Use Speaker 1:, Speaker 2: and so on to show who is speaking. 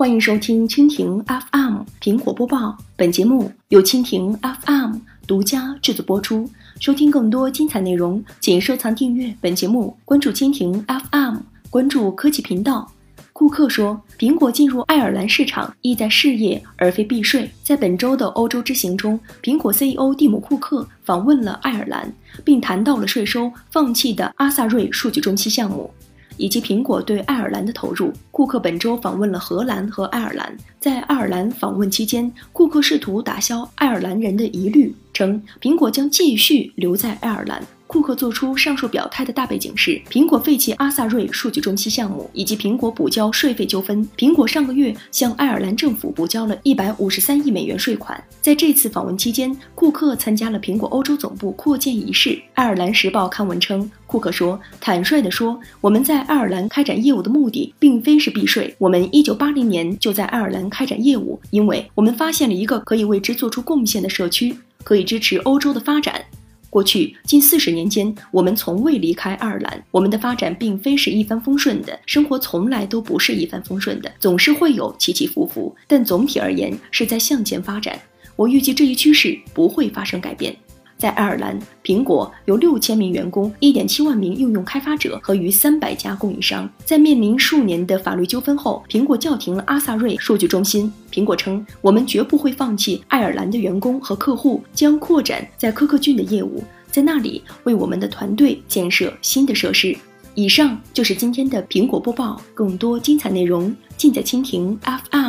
Speaker 1: 欢迎收听蜻蜓 FM 苹果播报，本节目由蜻蜓 FM 独家制作播出。收听更多精彩内容，请收藏订阅本节目，关注蜻蜓 FM，关注科技频道。库克说，苹果进入爱尔兰市场意在事业而非避税。在本周的欧洲之行中，苹果 CEO 蒂姆·库克访问了爱尔兰，并谈到了税收放弃的阿萨瑞数据中心项目。以及苹果对爱尔兰的投入。顾客本周访问了荷兰和爱尔兰，在爱尔兰访问期间，顾客试图打消爱尔兰人的疑虑，称苹果将继续留在爱尔兰。库克做出上述表态的大背景是苹果废弃阿萨瑞数据中心项目以及苹果补交税费纠纷。苹果上个月向爱尔兰政府补交了一百五十三亿美元税款。在这次访问期间，库克参加了苹果欧洲总部扩建仪式。爱尔兰时报刊文称，库克说：“坦率地说，我们在爱尔兰开展业务的目的并非是避税。我们一九八零年就在爱尔兰开展业务，因为我们发现了一个可以为之做出贡献的社区，可以支持欧洲的发展。”过去近四十年间，我们从未离开爱尔兰。我们的发展并非是一帆风顺的，生活从来都不是一帆风顺的，总是会有起起伏伏。但总体而言，是在向前发展。我预计这一趋势不会发生改变。在爱尔兰，苹果有六千名员工、一点七万名应用开发者和逾三百家供应商。在面临数年的法律纠纷后，苹果叫停了阿萨瑞数据中心。苹果称：“我们绝不会放弃爱尔兰的员工和客户，将扩展在科克郡的业务，在那里为我们的团队建设新的设施。”以上就是今天的苹果播报，更多精彩内容尽在蜻蜓 FM。